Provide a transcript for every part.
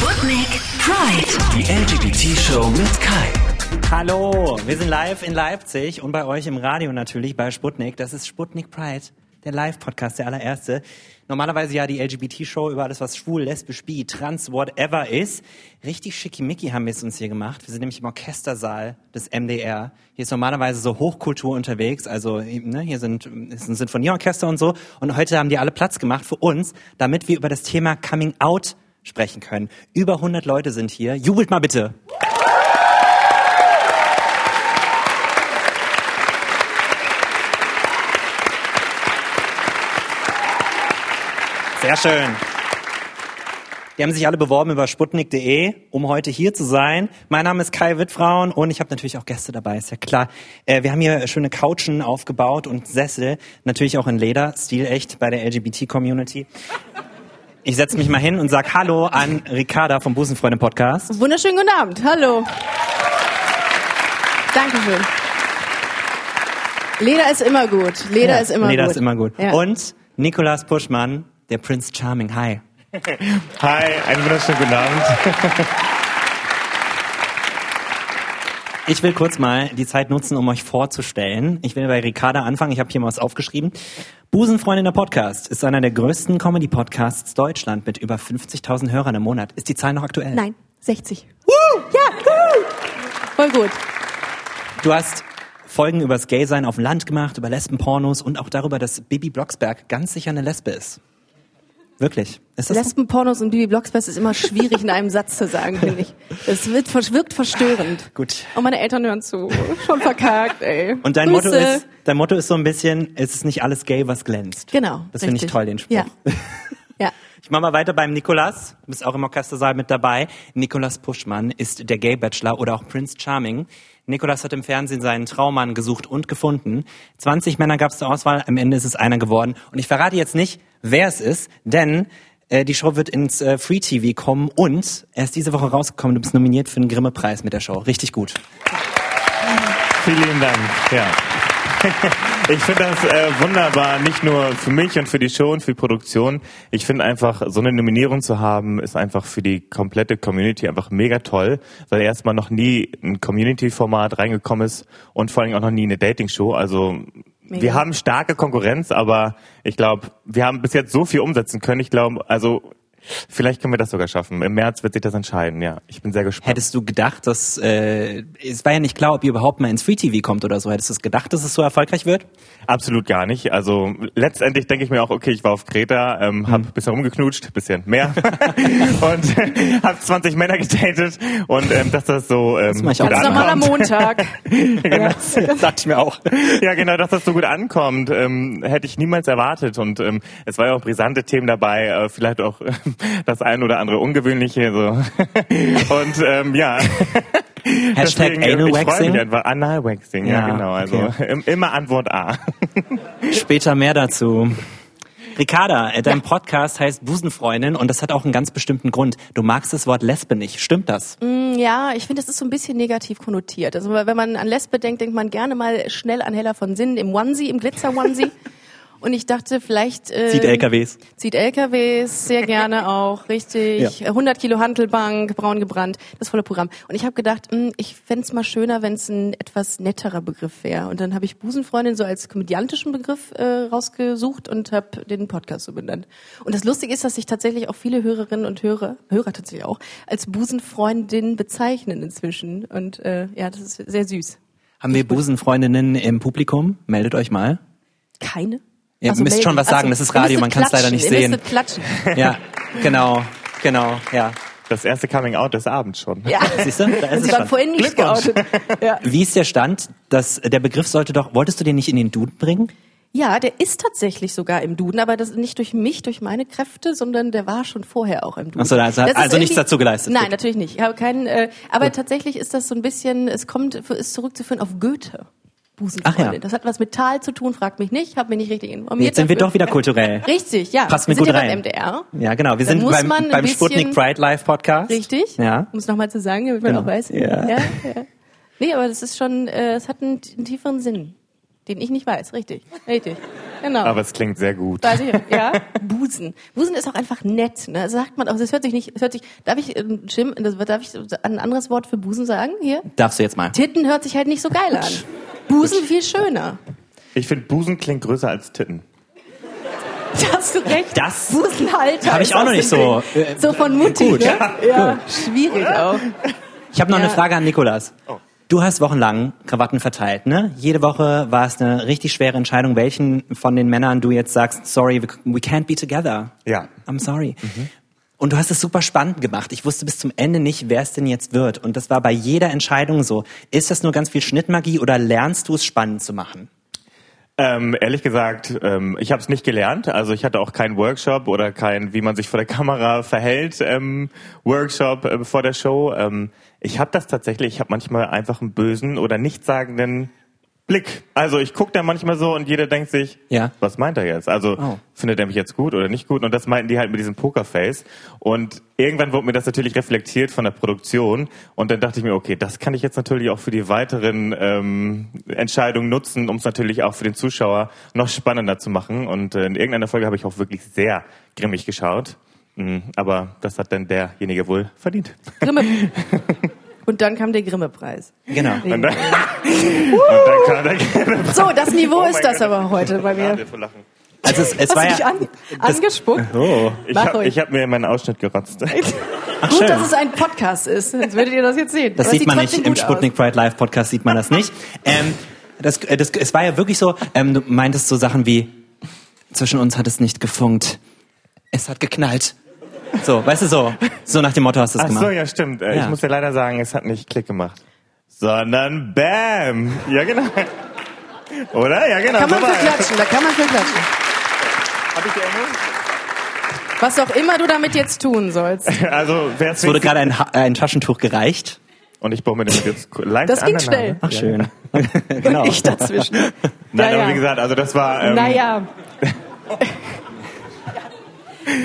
Sputnik Pride. Die LGBT-Show mit Kai. Hallo, wir sind live in Leipzig und bei euch im Radio natürlich bei Sputnik. Das ist Sputnik Pride, der Live-Podcast, der allererste. Normalerweise ja die LGBT-Show über alles, was schwul, lesbisch, bi, trans, whatever ist. Richtig schickimicki haben wir es uns hier gemacht. Wir sind nämlich im Orchestersaal des MDR. Hier ist normalerweise so Hochkultur unterwegs. Also ne, hier sind ist ein Sinfonieorchester und so. Und heute haben die alle Platz gemacht für uns, damit wir über das Thema Coming Out sprechen können. Über 100 Leute sind hier. Jubelt mal bitte. Sehr schön. Die haben sich alle beworben über sputnik.de, um heute hier zu sein. Mein Name ist Kai Wittfrauen und ich habe natürlich auch Gäste dabei, ist ja klar. Äh, wir haben hier schöne Couchen aufgebaut und Sessel, natürlich auch in Leder, stilecht bei der LGBT-Community. Ich setze mich mal hin und sag Hallo an Ricarda vom Busenfreunde Podcast. Wunderschönen guten Abend. Hallo. Dankeschön. Leder ist immer gut. Leder Ja, ist immer Leder gut. ist immer gut. Ja. Und Nikolas Puschmann, der Prince Charming. Hi. Hi, einen wunderschönen guten Abend. Ich will kurz mal die Zeit nutzen, um euch vorzustellen. Ich will bei Ricarda anfangen. Ich habe hier mal was aufgeschrieben. Busenfreundin der Podcast ist einer der größten Comedy-Podcasts Deutschland mit über 50.000 Hörern im Monat. Ist die Zahl noch aktuell? Nein, 60. Ja, woo. voll gut. Du hast Folgen über das Gay-Sein auf dem Land gemacht, über Lesbenpornos und auch darüber, dass Bibi Blocksberg ganz sicher eine Lesbe ist. Wirklich. Ist das so? Lesbenpornos und Bibi Blocksberg ist immer schwierig in einem Satz zu sagen, finde ich. Es wird, wirkt verstörend. Gut. Und meine Eltern hören zu. Schon verkackt, ey. Und dein Grüße. Motto ist, dein Motto ist so ein bisschen, es ist nicht alles gay, was glänzt. Genau. Das finde ich toll, den Spruch. Ja. ja. Ich mache mal weiter beim Nikolas. Du bist auch im Orchestersaal mit dabei. Nikolas Puschmann ist der Gay Bachelor oder auch Prince Charming. Nikolas hat im Fernsehen seinen Traummann gesucht und gefunden. 20 Männer gab es zur Auswahl, am Ende ist es einer geworden. Und ich verrate jetzt nicht, wer es ist, denn äh, die Show wird ins äh, Free TV kommen und er ist diese Woche rausgekommen. Du bist nominiert für den Grimme-Preis mit der Show. Richtig gut. Vielen Dank. Ja. Ich finde das äh, wunderbar, nicht nur für mich und für die Show und für die Produktion. Ich finde einfach, so eine Nominierung zu haben, ist einfach für die komplette Community einfach mega toll, weil erstmal noch nie ein Community-Format reingekommen ist und vor allem auch noch nie eine Dating-Show. Also Mega. wir haben starke Konkurrenz, aber ich glaube, wir haben bis jetzt so viel umsetzen können. Ich glaube, also vielleicht können wir das sogar schaffen. Im März wird sich das entscheiden. Ja, ich bin sehr gespannt. Hättest du gedacht, dass äh, es war ja nicht klar, ob ihr überhaupt mal ins Free TV kommt oder so. Hättest du es gedacht, dass es so erfolgreich wird? Absolut gar nicht. Also letztendlich denke ich mir auch, okay, ich war auf Kreta, ähm, Hm. hab ein bisschen rumgeknutscht, bisschen mehr und äh, habe 20 Männer gedatet und ähm, dass das so ähm, mach ich auch. gut Ganz normaler ankommt. Montag. Dachte ich mir auch. Ja, genau, dass das so gut ankommt, ähm, hätte ich niemals erwartet. Und ähm, es war ja auch brisante Themen dabei, äh, vielleicht auch ähm, das ein oder andere ungewöhnliche. So. Und ähm, ja. Hashtag Deswegen, Anal Waxing? einfach. Anal Waxing, ja, Ja, genau. Also okay. im- immer Antwort A. Später mehr dazu. Ricarda, äh, dein Podcast heißt Busenfreundin und das hat auch einen ganz bestimmten Grund. Du magst das Wort Lesbe nicht. Stimmt das? Ja, ich finde, das ist so ein bisschen negativ konnotiert. Also wenn man an Lesbe denkt, denkt man gerne mal schnell an Hella von Sinnen im Onesie, im Glitzer-Onesie. Und ich dachte, vielleicht... Äh, Zieht LKWs. Zieht LKWs, sehr gerne auch, richtig. 100 Kilo Hantelbank, braun gebrannt, das volle Programm. Und ich habe gedacht, mh, ich fänd's es mal schöner, wenn es ein etwas netterer Begriff wäre. Und dann habe ich Busenfreundin so als komödiantischen Begriff äh, rausgesucht und habe den Podcast so benannt. Und das Lustige ist, dass sich tatsächlich auch viele Hörerinnen und Hörer, Hörer tatsächlich auch, als Busenfreundin bezeichnen inzwischen. Und äh, ja, das ist sehr süß. Haben wir Busenfreundinnen im Publikum? Meldet euch mal. Keine? Ihr müsst melden. schon was sagen, das ist Radio, man kann's leider klatschen, nicht ihr sehen. klatschen. Ja, genau, genau, ja. Das erste Coming Out des Abends schon. Ja. Siehst du? Da ist Sie es waren vorhin nicht geoutet. Ja. Wie ist der Stand? dass der Begriff sollte doch, wolltest du den nicht in den Duden bringen? Ja, der ist tatsächlich sogar im Duden, aber das nicht durch mich, durch meine Kräfte, sondern der war schon vorher auch im Duden. Ach so, also- Das also nichts dazu geleistet. Nein, Gut. natürlich nicht. Ich habe keinen, äh, aber tatsächlich ist das so ein bisschen, es kommt, ist zurückzuführen auf Goethe. Busenfreundin. Ach ja. Das hat was mit Tal zu tun, fragt mich nicht, habe mich nicht richtig informiert. Jetzt sind wir doch wieder kulturell. Richtig, ja. Passt mir wir sind gut ja rein. beim MDR. Ja, genau. Wir Da sind beim, beim Sputnik Pride Live Podcast. Richtig? Ja. Um es nochmal zu sagen, damit man Genau. auch weiß. Ja. Ja, ja. Nee, aber das ist schon, äh, es hat einen, einen tieferen Sinn, den ich nicht weiß. Richtig, richtig. genau. Aber es klingt sehr gut. Weiß ich, ja, Busen. Busen ist auch einfach nett. Ne? Das sagt man auch. Das hört sich nicht. Das hört sich. Darf ich, äh, Jim? Darf ich ein anderes Wort für Busen sagen hier? Darfst du jetzt mal. Titten hört sich halt nicht so geil an. Busen viel schöner. Ich finde, Busen klingt größer als Titten. Da hast du recht. Das Busenhalter. Hab ich auch noch nicht so, Bild. äh, So von Mutti. gut. Ne? Ja, schwierig auch. Ich habe noch Ja. eine Frage an Nikolas. Du hast wochenlang Krawatten verteilt, ne? Jede Woche war es eine richtig schwere Entscheidung, welchen von den Männern du jetzt sagst, sorry, we we can't be together. Ja. I'm sorry. Und du hast es super spannend gemacht. Ich wusste bis zum Ende nicht, wer es denn jetzt wird. Und das war bei jeder Entscheidung so. Ist das nur ganz viel Schnittmagie oder lernst du es spannend zu machen? Ähm, ehrlich gesagt, ähm, ich habe es nicht gelernt. Also ich hatte auch keinen Workshop oder kein, wie man sich vor der Kamera verhält, ähm, Workshop äh, vor der Show. Ähm, ich habe das tatsächlich. Ich habe manchmal einfach einen bösen oder nichtssagenden Blick. Also ich gucke da manchmal so und jeder denkt sich, Ja. was meint er jetzt? Also Oh. findet er mich jetzt gut oder nicht gut? Und das meinten die halt mit diesem Pokerface. Und irgendwann wurde mir das natürlich reflektiert von der Produktion. Und dann dachte ich mir, okay, das kann ich jetzt natürlich auch für die weiteren ähm, Entscheidungen nutzen, um es natürlich auch für den Zuschauer noch spannender zu machen. Und äh, in irgendeiner Folge habe ich auch wirklich sehr grimmig geschaut. Mhm, Aber das hat dann derjenige wohl verdient. Grimme. Und dann kam der Grimme-Preis. Genau. Und dann, und dann kam der So, das Niveau Oh ist das Gott. aber heute bei mir. Also es, es Hast war du dich ja, an, angespuckt? oh. Ich habe hab mir meinen Ausschnitt gerotzt. Ach, Gut, schön. dass es ein Podcast ist. Sonst würdet ihr das jetzt sehen. Das es sieht man nicht im Sputnik Pride Live Podcast sieht man das nicht. Ähm, das, äh, das, es war ja wirklich so. Ähm, du meintest so Sachen wie zwischen uns hat es nicht gefunkt, es hat geknallt. So, weißt du so, so nach dem Motto hast du es Ach gemacht. so, ja, stimmt. Äh, Ja. Ich muss dir leider sagen, es hat nicht Klick gemacht. Sondern Bam! Ja, genau. Oder? Ja, genau. Kann man für klatschen, da kann man für klatschen. Hab ich die Engel? Was auch immer du damit jetzt tun sollst. Also, wer Es wurde gerade ein, Ha- ein Taschentuch gereicht. Und ich baue mir das jetzt leicht Das ging schnell. Ach schön. genau. Ich dazwischen. Nein, Ja, aber ja. wie gesagt, also das war... Ähm, Naja.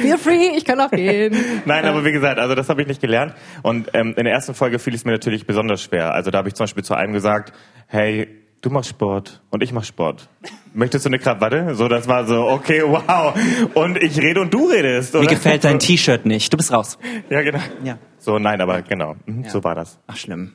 Feel free, ich kann auch gehen. Nein, aber wie gesagt, also das habe ich nicht gelernt. Und ähm, in der ersten Folge fiel es mir natürlich besonders schwer. Also da habe ich zum Beispiel zu einem gesagt, hey, du machst Sport und ich mach Sport. Möchtest du eine Krawatte? So, das war so, okay, wow. Und ich rede und du redest. Mir oder? gefällt dein T-Shirt nicht. Du bist raus. Ja, genau. Ja. So, nein, aber genau, mhm, Ja. so war das. Ach, schlimm.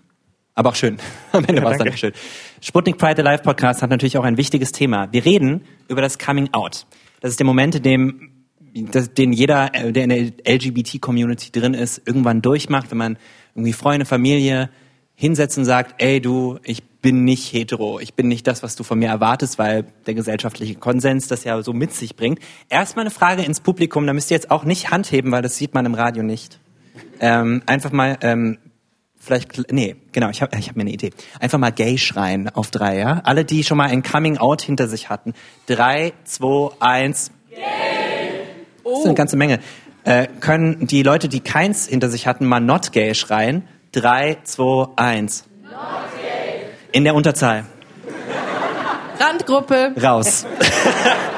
Aber auch schön. Am Ende war es dann schön. Sputnik Pride, der Live-Podcast, hat natürlich auch ein wichtiges Thema. Wir reden über das Coming Out. Das ist der Moment, in dem das, den jeder, äh, der in der LGBT-Community drin ist, irgendwann durchmacht, wenn man irgendwie Freunde, Familie hinsetzt und sagt, ey du, ich bin nicht hetero, ich bin nicht das, was du von mir erwartest, weil der gesellschaftliche Konsens das ja so mit sich bringt. Erstmal eine Frage ins Publikum, da müsst ihr jetzt auch nicht Hand heben, weil das sieht man im Radio nicht. Ähm, einfach mal, ähm, vielleicht, nee, genau, ich habe ich hab mir eine Idee. Einfach mal gay schreien auf drei, ja? Alle, die schon mal ein Coming Out hinter sich hatten. Drei, zwei, eins. Das ist eine ganze Menge. Äh, können die Leute, die keins hinter sich hatten, mal not gay schreien? Drei, zwei, eins. In der Unterzahl. Randgruppe. Raus.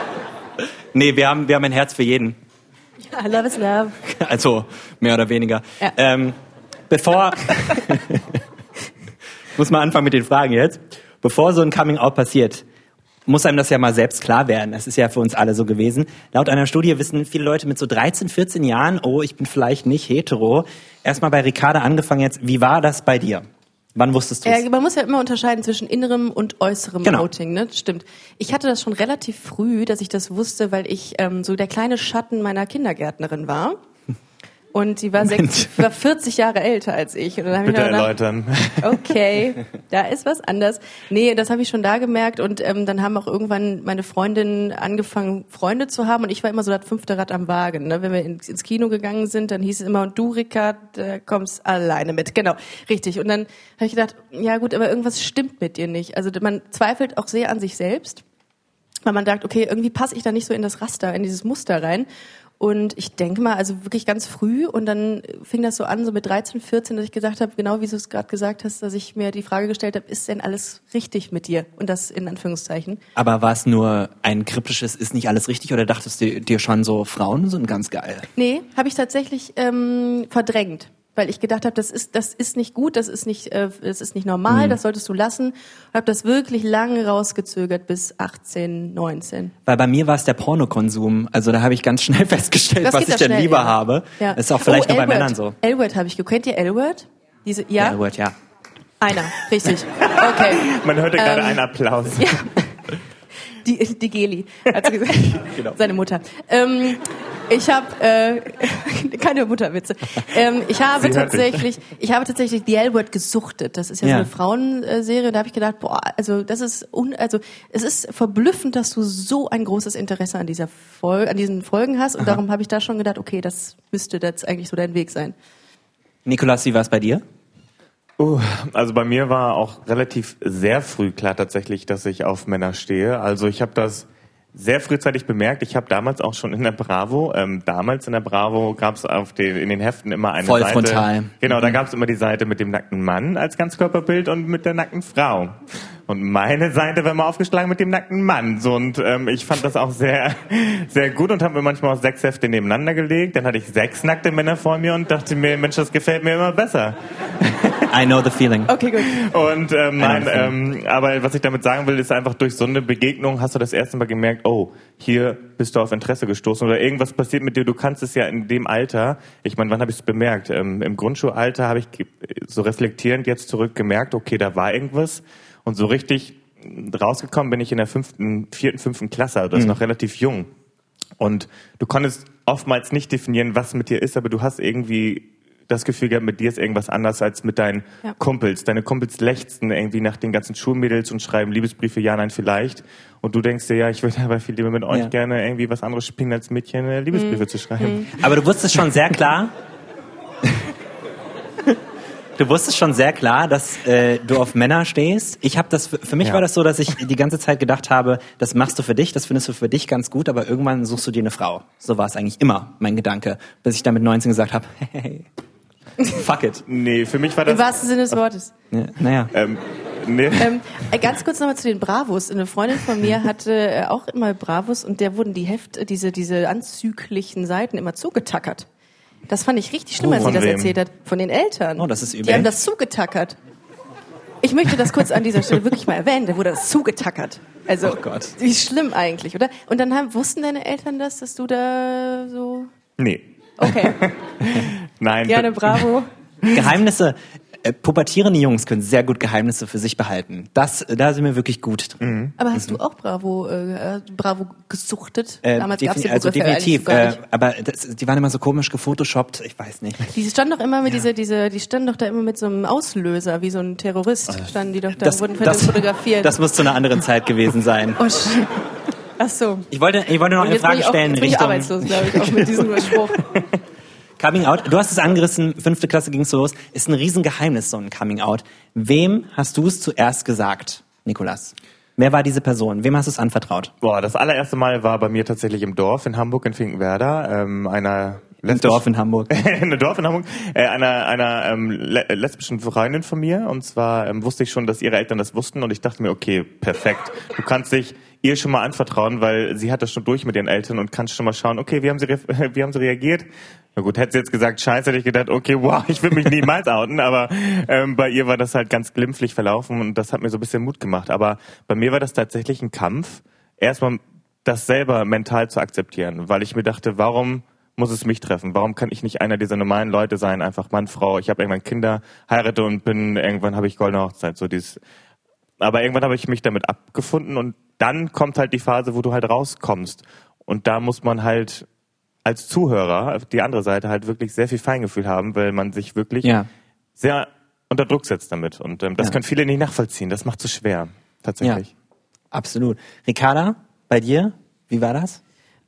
nee, wir haben, wir haben ein Herz für jeden. I love is love. Also mehr oder weniger. Ja. Ähm, bevor ich muss mal anfangen mit den Fragen jetzt. Bevor so ein Coming Out passiert, muss einem das ja mal selbst klar werden. Das ist ja für uns alle so gewesen. Laut einer Studie wissen viele Leute mit so 13, 14 Jahren, oh, ich bin vielleicht nicht hetero. Erstmal bei Ricarda angefangen jetzt. Wie war das bei dir? Wann wusstest du es? Ja, man muss ja immer unterscheiden zwischen innerem und äußerem Genau. Outing, ne? Stimmt. Ich hatte das schon relativ früh, dass ich das wusste, weil ich ähm, so der kleine Schatten meiner Kindergärtnerin war. Und sie war, sechs, war 40 Jahre älter als ich. Und dann hab ich Bitte mir gedacht, erläutern. Okay, da ist was anders. Nee, das habe ich schon da gemerkt und ähm, dann haben auch irgendwann meine Freundinnen angefangen, Freunde zu haben und ich war immer so das fünfte Rad am Wagen. Ne? Wenn wir ins, ins Kino gegangen sind, dann hieß es immer, und du, Rickard, äh, kommst alleine mit. Genau, richtig. Und dann habe ich gedacht, ja gut, aber irgendwas stimmt mit dir nicht. Also man zweifelt auch sehr an sich selbst, weil man sagt, okay, irgendwie passe ich da nicht so in das Raster, in dieses Muster rein. Und ich denke mal, also wirklich ganz früh und dann fing das so an, so mit 13, 14, dass ich gesagt habe, genau wie du es gerade gesagt hast, dass ich mir die Frage gestellt habe, ist denn alles richtig mit dir? Und das in Anführungszeichen. Aber war es nur ein kryptisches, ist nicht alles richtig oder dachtest du dir schon so, Frauen sind ganz geil? Nee, habe ich tatsächlich ähm, verdrängt. Weil ich gedacht habe, das ist das ist nicht gut, das ist nicht äh, das ist nicht normal, Mhm. das solltest du lassen. Und habe das wirklich lange rausgezögert bis 18, 19. Weil bei mir war es der Pornokonsum. Also da habe ich ganz schnell festgestellt, Das was ich denn lieber ja. habe. Ja. Ist auch vielleicht oh, nur bei L-Word. Männern so. L-Word habe ich geguckt. Kennt ihr L-Word? Diese ja, Ja, Word, ja. einer, richtig. Okay. Man hörte gerade Ähm, einen Applaus. Ja. Die, die Geli, hat sie gesagt. Genau. Seine Mutter. Ähm, ich habe äh, keine Mutterwitze. Ähm, ich habe tatsächlich, ich habe tatsächlich The L-Word gesuchtet. Das ist ja, Ja. so eine Frauenserie. Da habe ich gedacht, boah, also das ist un, also es ist verblüffend, dass du so ein großes Interesse an dieser Fol an diesen Folgen hast. Und darum habe ich da schon gedacht, okay, das müsste jetzt eigentlich so dein Weg sein. Nikolas, wie war es bei dir? Uh, also bei mir war auch relativ sehr früh klar tatsächlich, dass ich auf Männer stehe. Also ich habe das sehr frühzeitig bemerkt. Ich habe damals auch schon in der Bravo, ähm, damals in der Bravo gab es auf den in den Heften immer eine Voll Seite. frontal. Genau, da gab es immer die Seite mit dem nackten Mann als Ganzkörperbild und mit der nackten Frau. Und meine Seite war immer aufgeschlagen mit dem nackten Mann. So, und ähm, ich fand das auch sehr, sehr gut und habe mir manchmal auch sechs Hefte nebeneinander gelegt. Dann hatte ich sechs nackte Männer vor mir und dachte mir, Mensch, das gefällt mir immer besser. I know the feeling. Okay, gut. Und ähm, nein, ähm, aber was ich damit sagen will, ist einfach durch so eine Begegnung hast du das erste Mal gemerkt, oh, hier bist du auf Interesse gestoßen oder irgendwas passiert mit dir. Du kannst es ja in dem Alter. Ich meine, wann habe ich es bemerkt? Ähm, Im Grundschulalter habe ich so reflektierend jetzt zurück gemerkt, okay, da war irgendwas und so richtig rausgekommen bin ich in der fünften, vierten, fünften Klasse, also das ist noch relativ jung. Und du konntest oftmals nicht definieren, was mit dir ist, aber du hast irgendwie das Gefühl gehabt, mit dir ist irgendwas anders als mit deinen Ja. Kumpels. Deine Kumpels lechzen irgendwie nach den ganzen Schulmädels und schreiben Liebesbriefe, ja, nein, vielleicht. Und du denkst dir, ja, ich würde aber viel lieber mit euch Ja. gerne irgendwie was anderes spielen, als Mädchen äh, Liebesbriefe zu schreiben. Aber du wusstest schon sehr klar. Du wusstest schon sehr klar, dass äh, du auf Männer stehst. Ich habe das für, mich Ja. war das so, dass ich die ganze Zeit gedacht habe, das machst du für dich, das findest du für dich ganz gut, aber irgendwann suchst du dir eine Frau. So war es eigentlich immer mein Gedanke, bis ich dann mit 19 gesagt habe, hey, fuck it. Nee, für mich war Im das... wahrsten Sinne des Wortes. Ja, naja. Ähm, nee. Ähm, äh, ganz kurz nochmal zu den Bravos. Eine Freundin von mir hatte äh, auch immer Bravos und der wurden die Heft, äh, diese, diese anzüglichen Seiten immer zugetackert. Das fand ich richtig schlimm, Oh, als sie das wem? erzählt hat. Von den Eltern. Oh, das ist Die übel. haben das zugetackert. Ich möchte das kurz an dieser Stelle wirklich mal erwähnen. Da wurde das zugetackert. Also, Oh Gott. wie schlimm eigentlich, oder? Und dann haben, wussten deine Eltern das, dass du da so... nee. Okay, Nein. gerne, bravo. Geheimnisse. Äh, pubertierende Jungs können sehr gut Geheimnisse für sich behalten. Das, da sind wir wirklich gut drin. Aber hast du auch Bravo, äh, Bravo gesuchtet? Äh, Damals gab's die also eigentlich definitiv. gar Äh, aber das, die waren immer so komisch gefotoshoppt. Ich weiß nicht. Die standen doch immer mit diese, diese, die standen doch da immer mit so einem Auslöser, wie so ein Terrorist, standen die doch da, wurden fotografiert. das muss zu einer anderen Zeit gewesen sein. oh. Ach so. Ich wollte, ich wollte noch Und eine jetzt bin Frage ich, auch, stellen jetzt bin ich Richtung arbeitslos, glaube ich, auch mit diesem Spruch. Coming Out. Du hast es angerissen, fünfte Klasse ging's so los. Ist ein Riesengeheimnis, so ein Coming Out. Wem hast du es zuerst gesagt, Nikolas? Wer war diese Person? Wem hast du es anvertraut? Boah, das allererste Mal war bei mir tatsächlich im Dorf in Hamburg, in Finkenwerder, ähm, einer Im Dorf in Hamburg. in Dorf in Hamburg, äh, einer, einer ähm, le lesbischen Freundin von mir. Und zwar ähm, wusste ich schon, dass ihre Eltern das wussten. Und ich dachte mir, okay, perfekt. Du kannst dich ihr schon mal anvertrauen, weil sie hat das schon durch mit ihren Eltern und kannst schon mal schauen, okay, wie haben sie, wie haben sie reagiert? Na gut, hätte sie jetzt gesagt, scheiße, hätte ich gedacht, okay, wow, ich will mich niemals outen. Aber ähm, bei ihr war das halt ganz glimpflich verlaufen und das hat mir so ein bisschen Mut gemacht. Aber bei mir war das tatsächlich ein Kampf, erstmal das selber mental zu akzeptieren, weil ich mir dachte, warum muss es mich treffen? Warum kann ich nicht einer dieser normalen Leute sein, einfach Mann, Frau, ich habe irgendwann Kinder, heirate und bin, irgendwann habe ich goldene Hochzeit, so dieses. Aber irgendwann habe ich mich damit abgefunden und dann kommt halt die Phase, wo du halt rauskommst. Und da muss man halt als Zuhörer, die andere Seite halt wirklich sehr viel Feingefühl haben, weil man sich wirklich Ja. sehr unter Druck setzt damit. Und ähm, das Ja. können viele nicht nachvollziehen. Das macht es so schwer, tatsächlich. Absolut. Ricarda, bei dir? Wie war das?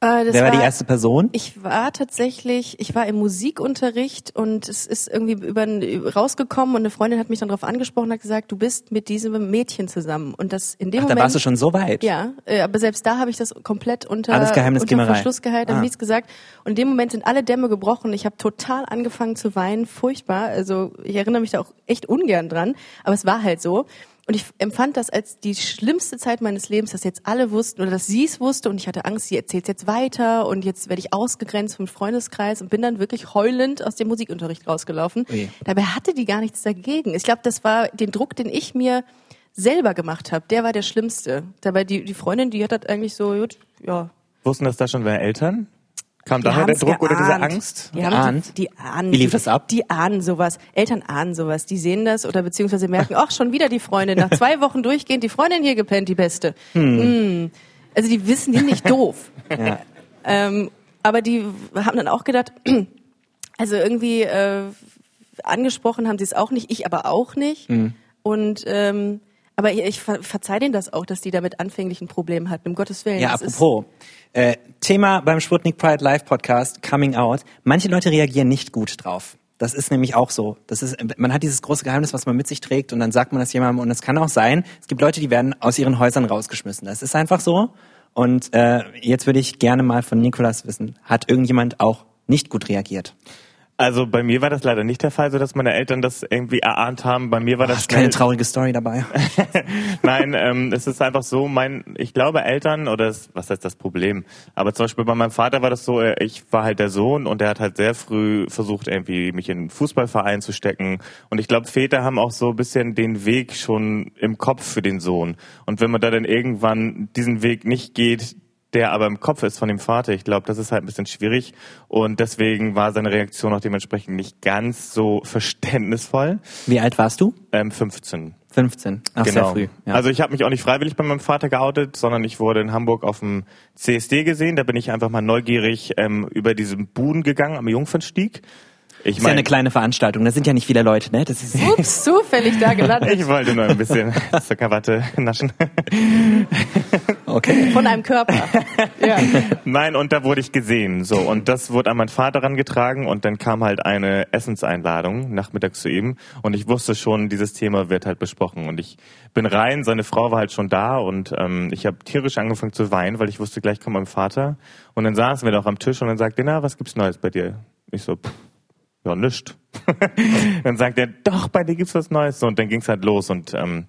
Äh, Wer war die erste Person? Ich war tatsächlich, ich war im Musikunterricht und es ist irgendwie über, rausgekommen und eine Freundin hat mich dann darauf angesprochen und hat gesagt, du bist mit diesem Mädchen zusammen. Und das in dem Ach, da Moment. warst du schon so weit. Ja, äh, aber selbst da habe ich das komplett unter, Alles unter. Verschluss gehalten, habe Ah. nichts gesagt. Und in dem Moment sind alle Dämme gebrochen. Ich habe total angefangen zu weinen, furchtbar. Also ich erinnere mich da auch echt ungern dran, aber es war halt so. Und ich empfand das als die schlimmste Zeit meines Lebens, dass jetzt alle wussten oder dass sie es wusste und ich hatte Angst, sie erzählt jetzt weiter und jetzt werde ich ausgegrenzt vom Freundeskreis und bin dann wirklich heulend aus dem Musikunterricht rausgelaufen. Ui. Dabei hatte die gar nichts dagegen. Ich glaube, das war den Druck, den ich mir selber gemacht habe, der war der schlimmste. Dabei die, die Freundin, die hat das eigentlich so, gut, ja, Wussten das da schon deine Eltern? Kam Die daher der Druck oder diese geahnt. Angst? Die, haben Geahnt? die, die ahnen. Wie lief das ab? Die ahnen sowas. Eltern ahnen sowas. Die sehen das oder beziehungsweise merken, ach, schon wieder die Freundin. Nach zwei Wochen durchgehend die Freundin hier gepennt, die Beste. Hm. Also die wissen, die sind nicht doof. Ja. Ähm, aber die haben dann auch gedacht, also irgendwie äh, angesprochen haben sie es auch nicht, ich aber auch nicht. Und ähm, aber ich, ich ver verzeih denen das auch, dass die damit anfänglich ein Problem hatten. Um Gottes Willen. Ja, apropos. Äh, Thema beim Sputnik Pride Live Podcast, Coming Out. Manche Leute reagieren nicht gut drauf. Das ist nämlich auch so. Das ist, man hat dieses große Geheimnis, was man mit sich trägt und dann sagt man das jemandem und es kann auch sein, es gibt Leute, die werden aus ihren Häusern rausgeschmissen. Das ist einfach so. Und äh, jetzt würde ich gerne mal von Nikolas wissen, hat irgendjemand auch nicht gut reagiert? Also bei mir war das leider nicht der Fall, so dass meine Eltern das irgendwie erahnt haben. Bei mir war das Hast keine schnell- traurige Story dabei? Nein, ähm, es ist einfach so, mein, ich glaube Eltern, oder es, was heißt das Problem? Aber zum Beispiel bei meinem Vater war das so, äh, ich war halt der Sohn und der hat halt sehr früh versucht, irgendwie mich in einen Fußballverein zu stecken. Und ich glaube, Väter haben auch so ein bisschen den Weg schon im Kopf für den Sohn. Und wenn man da dann irgendwann diesen Weg nicht geht, der aber im Kopf ist von dem Vater. Ich glaube, das ist halt ein bisschen schwierig und deswegen war seine Reaktion auch dementsprechend nicht ganz so verständnisvoll. Wie alt warst du? Ähm, 15. 15. Ach, sehr früh. Ja. Also ich habe mich auch nicht freiwillig bei meinem Vater geoutet, sondern ich wurde in Hamburg auf dem CSD gesehen. Da bin ich einfach mal neugierig ähm, über diesen Buden gegangen am Jungfernstieg. Ich ist ja eine mein, kleine Veranstaltung. Da sind ja nicht viele Leute, ne? Das ist Ups, zufällig da gelandet. ich wollte nur ein bisschen Zuckerwatte naschen. okay. Von einem Körper. Ja. Nein, und da wurde ich gesehen. So, und das wurde an meinen Vater rangetragen und dann kam halt eine Essenseinladung nachmittags zu ihm und ich wusste schon, dieses Thema wird halt besprochen. Und ich bin rein, seine Frau war halt schon da und ähm, ich habe tierisch angefangen zu weinen, weil ich wusste, gleich kommt mein Vater. Und dann saßen wir doch am Tisch und dann sagte er, na, was gibt's Neues bei dir? Ich so, pff, ja, nischt. dann sagt er, doch, bei dir gibt's was Neues. Und dann ging's halt los und ähm,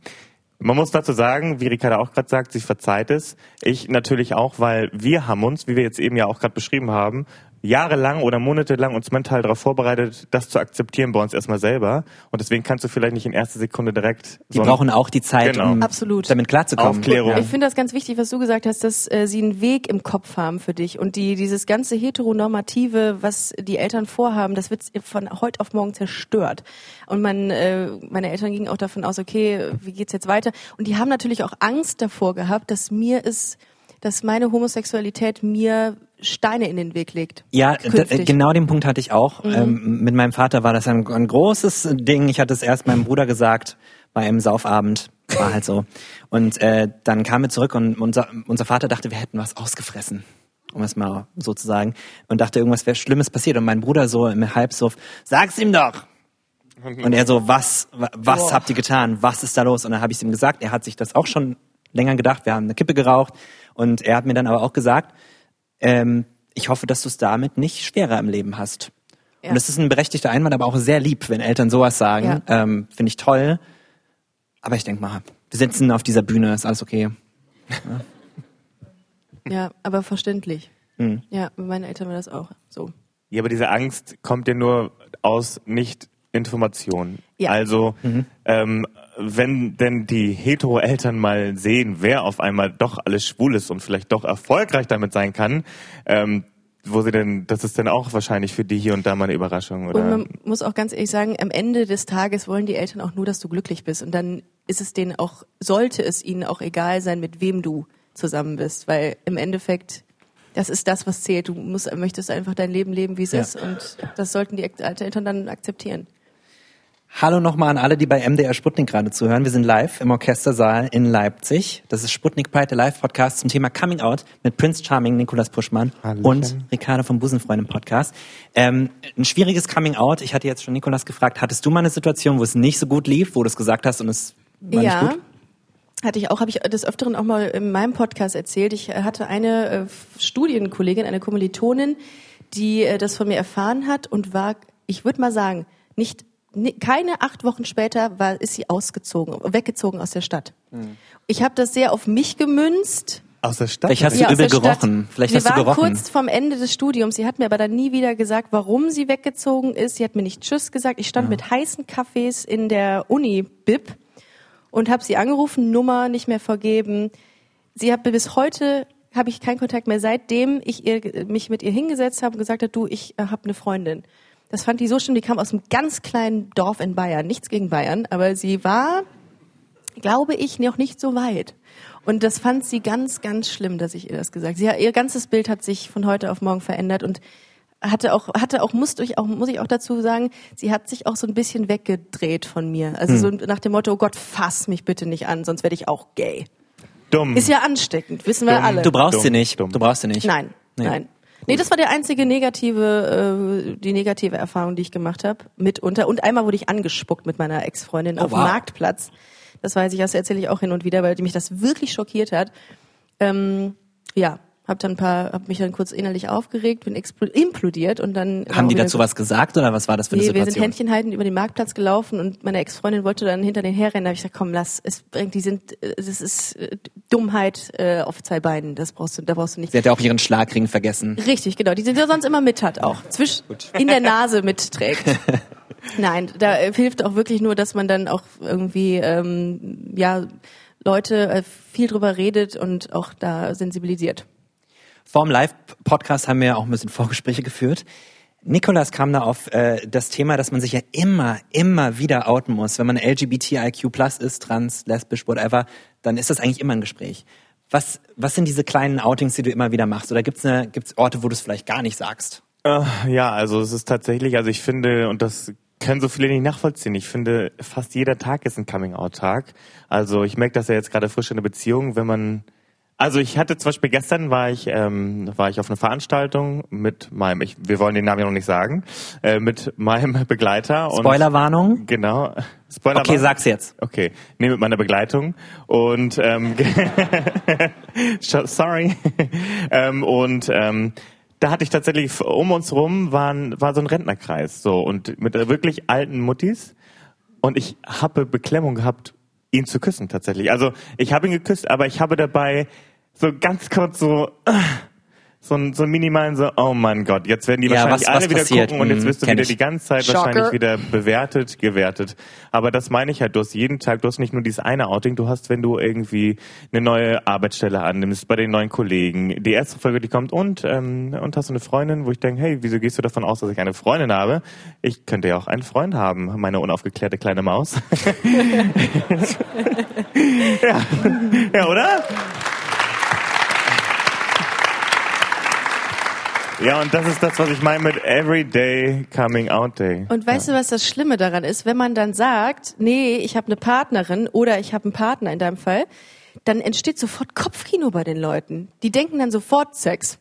man muss dazu sagen, wie Ricarda auch gerade sagt, sie verzeiht es. Ich natürlich auch, weil wir haben uns, wie wir jetzt eben ja auch gerade beschrieben haben, jahrelang oder monatelang uns mental darauf vorbereitet, das zu akzeptieren bei uns erstmal selber. Und deswegen kannst du vielleicht nicht in erster Sekunde direkt Die brauchen auch die Zeit, Genau. um Absolut. damit klarzukommen. Aufklärung. Ja. Ich finde das ganz wichtig, was du gesagt hast, dass äh, sie einen Weg im Kopf haben für dich und die dieses ganze heteronormative, was die Eltern vorhaben, das wird von heute auf morgen zerstört. Und man, äh, meine Eltern gingen auch davon aus, okay, wie geht's jetzt weiter? Und die haben natürlich auch Angst davor gehabt, dass mir es, dass meine Homosexualität mir Steine in den Weg legt. Ja, Künftig. genau den Punkt hatte ich auch. Ähm, mit meinem Vater war das ein, ein großes Ding. Ich hatte es erst meinem Bruder gesagt bei einem Saufabend. War halt so. Und äh, dann kamen wir zurück und unser, unser Vater dachte, wir hätten was ausgefressen. Um es mal so zu sagen. Und dachte, irgendwas wäre Schlimmes passiert. Und mein Bruder so im Halbsuff, sag's ihm doch! Und er so, was, wa- was habt ihr getan? Was ist da los? Und dann habe ich ihm gesagt, er hat sich das auch schon länger gedacht. Wir haben eine Kippe geraucht. Und er hat mir dann aber auch gesagt, ähm, ich hoffe, dass du es damit nicht schwerer im Leben hast. Ja. Und das ist ein berechtigter Einwand, aber auch sehr lieb, wenn Eltern sowas sagen. Ähm, Finde ich toll. Aber ich denke mal, wir sitzen auf dieser Bühne, ist alles okay. Ja, aber verständlich. Mhm. Ja, mit meinen Eltern war das auch so. Ja, aber diese Angst kommt ja nur aus Nicht-Information. Ja. Also, ähm, wenn denn die Hetero-Eltern mal sehen, wer auf einmal doch alles schwul ist und vielleicht doch erfolgreich damit sein kann, ähm, wo sie denn, das ist dann auch wahrscheinlich für die hier und da mal eine Überraschung, oder? Und man muss auch ganz ehrlich sagen, am Ende des Tages wollen die Eltern auch nur, dass du glücklich bist. Und dann ist es denen auch, sollte es ihnen auch egal sein, mit wem du zusammen bist. Weil im Endeffekt, das ist das, was zählt. Du musst, möchtest einfach dein Leben leben, wie es Ja. ist. Und das sollten die Eltern dann akzeptieren. Hallo nochmal an alle, die bei MDR Sputnik gerade zuhören. Wir sind live im Orchestersaal in Leipzig. Das ist Sputnik Pride, der Live-Podcast zum Thema Coming Out mit Prince Charming, Nikolas Puschmann Hallöchen. und Ricardo vom Busenfreund im Podcast. Ähm, ein schwieriges Coming Out. Ich hatte jetzt schon Nikolas gefragt, hattest du mal eine Situation, wo es nicht so gut lief, wo du es gesagt hast und es war ja. nicht gut? Hatte ich auch, habe ich des Öfteren auch mal in meinem Podcast erzählt. Ich äh, hatte eine äh, Studienkollegin, eine Kommilitonin, die äh, das von mir erfahren hat und war, ich würde mal sagen, nicht ni- keine acht Wochen später war, ist sie ausgezogen, weggezogen aus der Stadt. Ich habe das sehr auf mich gemünzt. Aus der Stadt? Vielleicht hast du Ja, aus übel der Stadt. gerochen. Vielleicht wir hast du waren gerochen. kurz vom Ende des Studiums. Sie hat mir aber dann nie wieder gesagt, warum sie weggezogen ist. Sie hat mir nicht Tschüss gesagt. Ich stand mit heißen Kaffees in der Uni-Bib und habe sie angerufen, Nummer nicht mehr vergeben. Sie hat bis heute habe ich keinen Kontakt mehr, seitdem ich ihr, mich mit ihr hingesetzt habe und gesagt habe, du, ich äh, habe eine Freundin. Das fand die so schlimm. Die kam aus einem ganz kleinen Dorf in Bayern. Nichts gegen Bayern, aber sie war glaube ich, noch nicht so weit. Und das fand sie ganz, ganz schlimm, dass ich ihr das gesagt. Sie, ihr ganzes Bild hat sich von heute auf morgen verändert und hatte auch, hatte auch, muss ich auch, muss ich auch dazu sagen, sie hat sich auch so ein bisschen weggedreht von mir. Also so nach dem Motto, oh Gott, fass mich bitte nicht an, sonst werde ich auch gay. Dumm. Ist ja ansteckend, wissen wir Dumm. alle. Du brauchst Dumm, sie nicht. dumm. Du brauchst sie nicht. Nein, Nee. nein. Nee, das war der einzige negative, äh, die negative Erfahrung, die ich gemacht habe, mitunter. Und einmal wurde ich angespuckt mit meiner Ex-Freundin auf dem Oh, wow. Marktplatz. Das weiß ich, das erzähle ich auch hin und wieder, weil mich das wirklich schockiert hat. Ähm, ja, hab dann ein paar, hab mich dann kurz innerlich aufgeregt, bin implodiert und dann Haben die dazu was gesagt oder was war das für eine Nee, wir sind Situation? Händchen haltend über den Marktplatz gelaufen und meine Ex-Freundin wollte dann hinter den herrennen. Da habe ich gesagt, komm, lass, es bringt, die sind, äh, das ist äh, Dummheit äh, auf zwei Beinen. Das brauchst du, da brauchst du nicht. Sie hat ja auch ihren Schlagring vergessen. Richtig, genau. Die sind ja sonst immer mit hat auch. Zwisch, in der Nase mitträgt. Nein, da äh, hilft auch wirklich nur, dass man dann auch irgendwie ähm, ja Leute viel drüber redet und auch da sensibilisiert. Vorm Live-Podcast haben wir auch ein bisschen Vorgespräche geführt. Nikolas kam da auf äh, das Thema, dass man sich ja immer, immer wieder outen muss. Wenn man LGBTIQ plus ist, trans, lesbisch, whatever, dann ist das eigentlich immer ein Gespräch. Was, was sind diese kleinen Outings, die du immer wieder machst? Oder gibt's eine, gibt's Orte, wo du es vielleicht gar nicht sagst? Äh, ja, also es ist tatsächlich, also ich finde, und das können so viele nicht nachvollziehen. Ich finde, fast jeder Tag ist ein Coming-out-Tag. Also ich merke das ja jetzt gerade frisch in der Beziehung, wenn man also ich hatte zum Beispiel gestern war ich ähm, war ich auf einer Veranstaltung mit meinem ich, wir wollen den Namen ja noch nicht sagen äh, mit meinem Begleiter und Spoilerwarnung? genau. Spoiler Okay, sag's jetzt. Okay, nee, mit meiner Begleitung. Und ähm, sorry. Ähm, und ähm, da hatte ich tatsächlich um uns rum waren war so ein Rentnerkreis so. Und mit wirklich alten Muttis. Und ich habe Beklemmung gehabt ihn zu küssen tatsächlich. Also ich habe ihn geküsst aber ich habe dabei so ganz kurz so äh, so ein, so minimalen so, oh mein Gott, jetzt werden die Ja, wahrscheinlich was- was alle wieder passiert? gucken und jetzt Mhm, wirst du kenn wieder ich. die ganze Zeit Shocker. wahrscheinlich wieder bewertet, gewertet. Aber das meine ich halt, du hast jeden Tag, du hast nicht nur dieses eine Outing, du hast, wenn du irgendwie eine neue Arbeitsstelle annimmst, bei den neuen Kollegen, die erste Folge, die kommt und, ähm, und hast du eine Freundin, wo ich denke, hey, wieso gehst du davon aus, dass ich eine Freundin habe? Ich könnte ja auch einen Freund haben, meine unaufgeklärte kleine Maus. ja. ja, oder? Ja, und das ist das, was ich meine mit Everyday Coming Out Day. Und weißt du, was das Schlimme daran ist? Wenn man dann sagt, nee, ich habe eine Partnerin oder ich habe einen Partner in deinem Fall, dann entsteht sofort Kopfkino bei den Leuten. Die denken dann sofort Sex.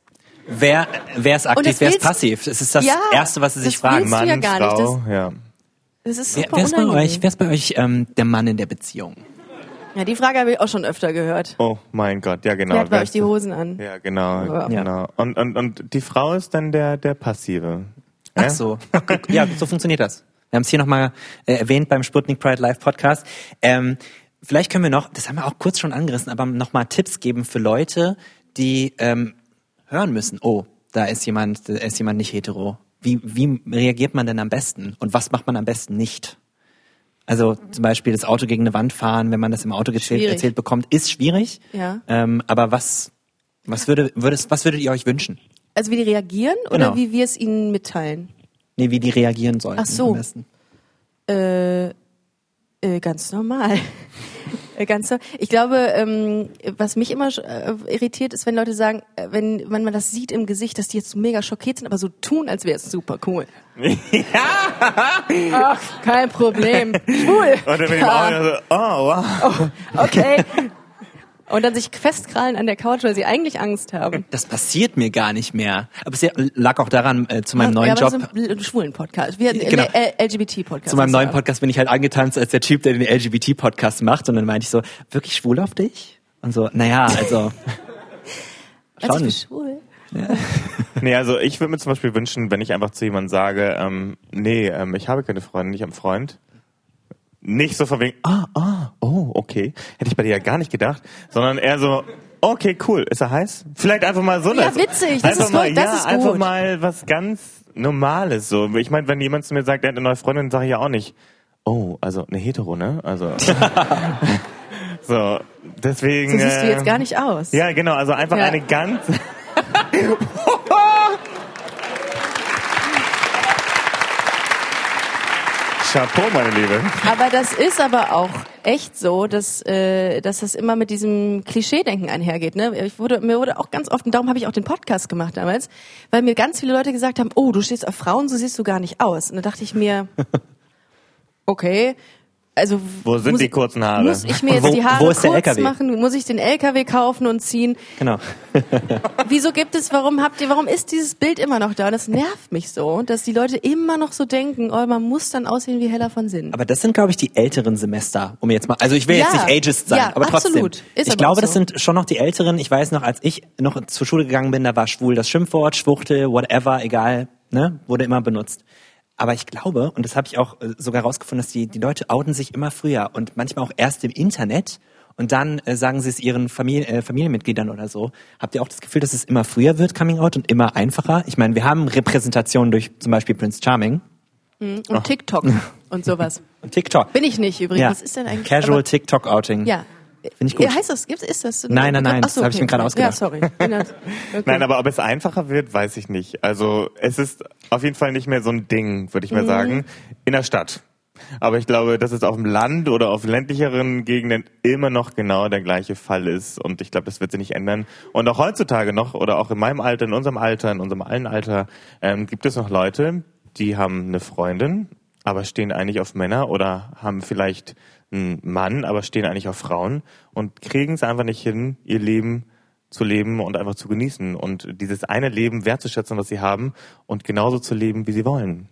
Wer, wer ist aktiv, das wer ist passiv? Das ist das Ja, Erste, was sie sich das fragen. du ja Mann, gar nicht, Frau, ja. Das ist Wer, super wer ist bei euch, wer ist bei euch ähm, der Mann in der Beziehung? Ja, die Frage habe ich auch schon öfter gehört. Oh mein Gott, ja genau. Wer hat bei Wer euch die Hosen an? Ja, genau, Ja. genau. Und, und, und die Frau ist dann der, der Passive. Ach Ja? so. Ach, guck, ja, so funktioniert das. Wir haben es hier nochmal äh, erwähnt beim Sputnik Pride Live Podcast. Ähm, vielleicht können wir noch, das haben wir auch kurz schon angerissen, aber nochmal Tipps geben für Leute, die ähm, hören müssen, oh, da ist jemand, da ist jemand nicht hetero. Wie, wie reagiert man denn am besten? Und was macht man am besten nicht? Also zum Beispiel das Auto gegen eine Wand fahren, wenn man das im Auto erzählt, Schwierig. erzählt bekommt, ist schwierig. Ja. Ähm, aber was, was, würde, würdet, was würdet ihr euch wünschen? Also wie die reagieren oder Genau. wie wir es ihnen mitteilen? Nee, wie die reagieren sollen. Ach so. Äh, äh, ganz normal. Äh, Ganz so. Ich glaube, ähm, was mich immer äh, irritiert, ist, wenn Leute sagen, äh, wenn, wenn man das sieht im Gesicht, dass die jetzt so mega schockiert sind, aber so tun, als wäre es super cool. Ach, kein Problem. Schwul. Und dann bin ich Ja. auch so, oh wow. Okay. Und dann sich festkrallen an der Couch, weil sie eigentlich Angst haben. Das passiert mir gar nicht mehr. Aber es lag auch daran, äh, zu meinem neuen ja, Job, das ist ein schwulen Podcast. Wir Genau. LGBT-Podcast. zu meinem neuen Podcast bin ich halt angetanzt als der Typ, der den LGBT-Podcast macht. Und dann meinte ich so, wirklich schwul auf dich? Und so, naja, also Also ich schon. schwul. Nee, also ich würde mir zum Beispiel wünschen, wenn ich einfach zu jemandem sage, ähm, nee, ähm, ich habe keine Freundin, ich habe einen Freund. Nicht so von wegen, ah, ah, oh, okay. Hätte ich bei dir ja gar nicht gedacht. Sondern eher so, okay, cool, ist er heiß? Vielleicht einfach mal so Ja, eine- witzig, das einfach ist mal, gut, das ja, ist einfach gut. mal was ganz Normales so. Ich meine, wenn jemand zu mir sagt, er hat eine neue Freundin, sage ich ja auch nicht, oh, also eine Hetero, ne? Also so, deswegen. So siehst du äh, jetzt gar nicht aus. Ja, genau, also einfach Ja. eine ganz. Chapeau, meine Liebe. Aber das ist aber auch echt so, dass, äh, dass das immer mit diesem Klischee-Denken einhergeht. Ne? Ich wurde, mir wurde auch ganz oft, und darum habe ich auch den Podcast gemacht damals, weil mir ganz viele Leute gesagt haben, oh, du stehst auf Frauen, so siehst du gar nicht aus. Und da dachte ich mir, okay, also Wo sind die kurzen Haare? Muss ich mir jetzt Wo- die Haare kurz machen? Muss ich den LKW kaufen und ziehen? Genau. Wieso gibt es, warum habt ihr, warum ist dieses Bild immer noch da? Und das nervt mich so, dass die Leute immer noch so denken, oh, man muss dann aussehen wie Hella von Sinn. Aber das sind, glaube ich, die älteren Semester, um jetzt mal, also ich will jetzt Ja. nicht ageist sein, Ja, aber trotzdem. absolut. Ist ich glaube, auch das so. sind schon noch die älteren. Ich weiß noch, als ich noch zur Schule gegangen bin, da war schwul das Schimpfwort, Schwuchtel, whatever, egal, ne, wurde immer benutzt. Aber ich glaube, und das habe ich auch äh, sogar rausgefunden, dass die, die Leute outen sich immer früher und manchmal auch erst im Internet und dann äh, sagen sie es ihren Familie, äh, Familienmitgliedern oder so. Habt ihr auch das Gefühl, dass es immer früher wird, Coming Out, und immer einfacher? Ich meine, wir haben Repräsentationen durch zum Beispiel Prince Charming Und TikTok und sowas. und TikTok. Bin ich nicht übrigens. Ja. Was ist denn eigentlich? Casual TikTok-Outing. Ja. Finde ich gut. Ja, heißt das, gibt, ist das? Nein, nein, nein, Ach so, das habe ich mir gerade okay. ausgedacht. Ja, sorry. Okay. Nein, aber ob es einfacher wird, weiß ich nicht. Also es ist auf jeden Fall nicht mehr so ein Ding, würde ich Mhm. mal sagen, in der Stadt. Aber ich glaube, dass es auf dem Land oder auf ländlicheren Gegenden immer noch genau der gleiche Fall ist. Und ich glaube, das wird sich nicht ändern. Und auch heutzutage noch, oder auch in meinem Alter, in unserem Alter, in unserem allen Alter, ähm, gibt es noch Leute, die haben eine Freundin, aber stehen eigentlich auf Männer oder haben vielleicht Mann, aber stehen eigentlich auf Frauen und kriegen es einfach nicht hin, ihr Leben zu leben und einfach zu genießen und dieses eine Leben wertzuschätzen, was sie haben und genauso zu leben, wie sie wollen.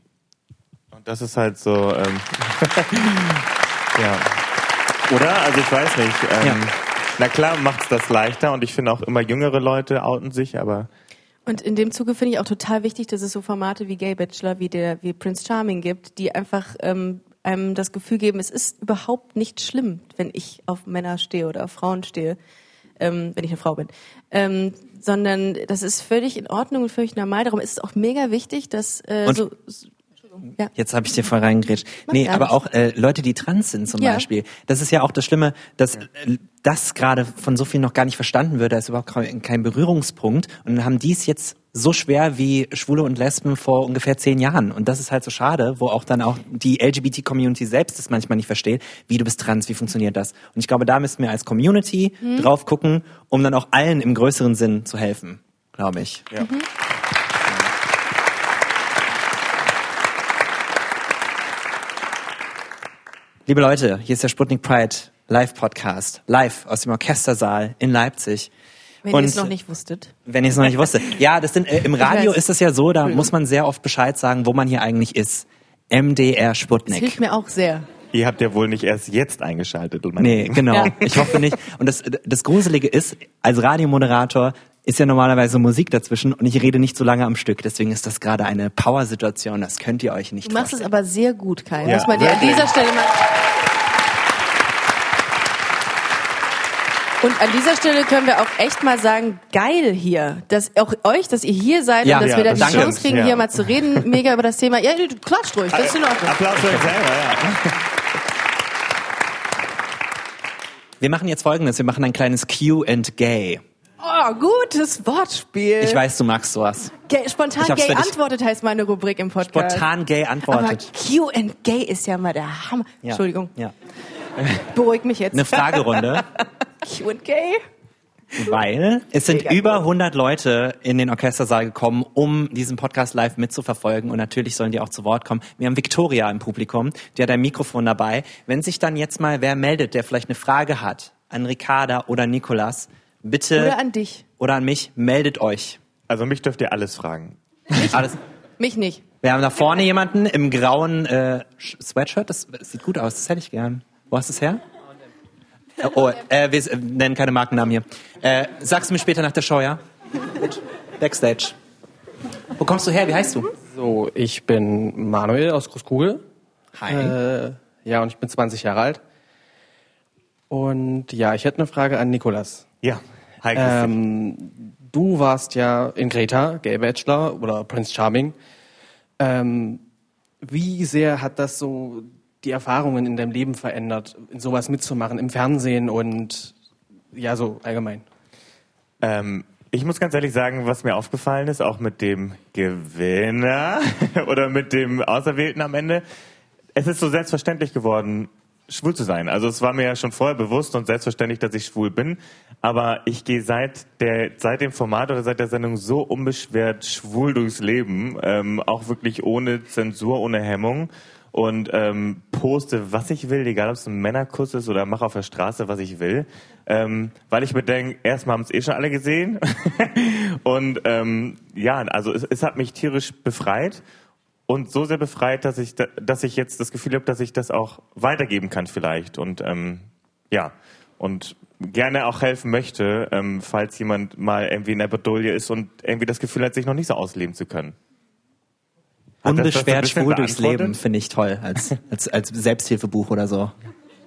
Und das ist halt so, ähm, ja. Oder? Also ich weiß nicht. Ähm, Ja. Na klar macht's das leichter und ich finde auch immer jüngere Leute outen sich, aber Und in dem Zuge finde ich auch total wichtig, dass es so Formate wie Gay Bachelor, wie der, wie Prince Charming gibt, die einfach ähm, einem das Gefühl geben, es ist überhaupt nicht schlimm, wenn ich auf Männer stehe oder auf Frauen stehe, ähm, wenn ich eine Frau bin. Ähm, sondern das ist völlig in Ordnung und völlig normal. Darum ist es auch mega wichtig, dass äh, Und- so, so Entschuldigung, ja. Jetzt habe ich dir voll reingrätscht. Nee, aber auch äh, Leute, die trans sind zum Ja. Beispiel. Das ist ja auch das Schlimme, dass äh, das gerade von so vielen noch gar nicht verstanden wird. Da ist überhaupt kein Berührungspunkt. Und dann haben die es jetzt so schwer wie Schwule und Lesben vor ungefähr zehn Jahren. Und das ist halt so schade, wo auch dann auch die LGBT-Community selbst das manchmal nicht versteht. Wie du bist trans, wie funktioniert das? Und ich glaube, da müssten wir als Community Mhm. drauf gucken, um dann auch allen im größeren Sinn zu helfen, glaube ich. ja. Liebe Leute, hier ist der Sputnik Pride Live Podcast, live aus dem Orchestersaal in Leipzig. Wenn ihr es noch nicht wusstet. Wenn ich es noch nicht wusste. Ja, das sind, äh, im Radio ist es ja so, da muss man sehr oft Bescheid sagen, wo man hier eigentlich ist. MDR Das Sputnik. hilft mir auch sehr. ihr habt ja wohl nicht erst jetzt eingeschaltet. meine Nee, genau. Ja. Ich hoffe nicht. Und das, das Gruselige ist, als Radiomoderator ist ja normalerweise Musik dazwischen und ich rede nicht so lange am Stück. Deswegen ist das gerade eine Power-Situation. Das könnt ihr euch nicht Du machst es vorstellen. aber sehr gut, Kai. Ja, Muss man dir an dieser Stelle mal. Und an dieser Stelle können wir auch echt mal sagen, geil hier, dass auch euch, dass ihr hier seid Ja, und dass ja, wir dann das die Chance kriegen, ja. hier mal zu reden, mega über das Thema. Ja, du klatscht ruhig, das ist in Ordnung. Applaus für euch selber, ja. Wir machen jetzt folgendes. Wir machen ein kleines Q and Gay. Oh, gutes Wortspiel. Ich weiß, du magst sowas. Gay, spontan gay antwortet heißt meine Rubrik im Podcast. Spontan Gay Aber antwortet. Q and Gay ist ja mal der Hammer. Ja. Entschuldigung, Ja. beruhig mich jetzt. Eine Fragerunde. And Gay. Weil es sind Mega über 100 Leute in den Orchestersaal gekommen, um diesen Podcast live mitzuverfolgen. Und natürlich sollen die auch zu Wort kommen. Wir haben Victoria im Publikum, die hat ein Mikrofon dabei. Wenn sich dann jetzt mal wer meldet, der vielleicht eine Frage hat, an Ricarda oder Nikolas, bitte Oder an dich. oder an mich, meldet euch. Also mich dürft ihr alles fragen. Alles. Mich nicht. Wir haben da vorne jemanden im grauen äh, Sweatshirt. Das, das sieht gut aus. Das hätte ich gern. Wo hast du es her? Oh, äh, wir nennen keine Markennamen hier. Äh, sagst du mir später nach der Show, ja? Gut. Backstage. Wo kommst du her? Wie heißt du? So, ich bin Manuel aus Großkugel. Hi. Äh, ja, und ich bin 20 Jahre alt. Und ja, ich hätte eine Frage an Nikolas. Ja. Hi. Ähm, du warst ja in Greta, Gay Bachelor oder Prince Charming. Ähm, wie sehr hat das so die Erfahrungen in deinem Leben verändert, sowas mitzumachen im Fernsehen und ja, so allgemein? Ähm, ich muss ganz ehrlich sagen, was mir aufgefallen ist, auch mit dem Gewinner oder mit dem Auserwählten am Ende, es ist so selbstverständlich geworden, schwul zu sein. Also es war mir ja schon vorher bewusst und selbstverständlich, dass ich schwul bin. Aber ich gehe seit seit dem Format oder seit der Sendung so unbeschwert schwul durchs Leben, ähm, auch wirklich ohne Zensur, ohne Hemmung und ähm, poste, was ich will, egal ob es ein Männerkuss ist oder mache auf der Straße, was ich will. Ähm, weil ich mir denke, erstmal haben es eh schon alle gesehen. und ähm, ja, also es, es hat mich tierisch befreit und so sehr befreit, dass ich, da- dass ich jetzt das Gefühl habe, dass ich das auch weitergeben kann vielleicht. Und ähm, ja, und gerne auch helfen möchte, ähm, falls jemand mal irgendwie in der Bredouille ist und irgendwie das Gefühl hat, sich noch nicht so ausleben zu können. Hat das das so ein Unbeschwert schwul durchs? Leben finde ich toll als, als, als Selbsthilfebuch oder so.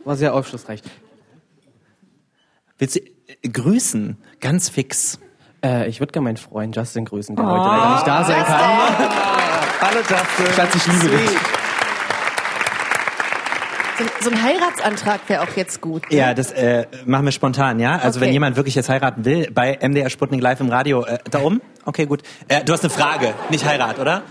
War sehr aufschlussreich. Willst du äh, grüßen? Ganz fix. Äh, ich würde gerne meinen Freund Justin grüßen, der heute leider nicht da sein kann. Hallo Justin. Schatz, ich liebe dich. So, so ein Heiratsantrag wäre auch jetzt gut. ne? Ja, das äh, machen wir spontan, ja? Also Okay. wenn jemand wirklich jetzt heiraten will, bei MDR Sputnik Live im Radio, äh, da oben? Okay, gut. Äh, du hast eine Frage, nicht Heirat, oder?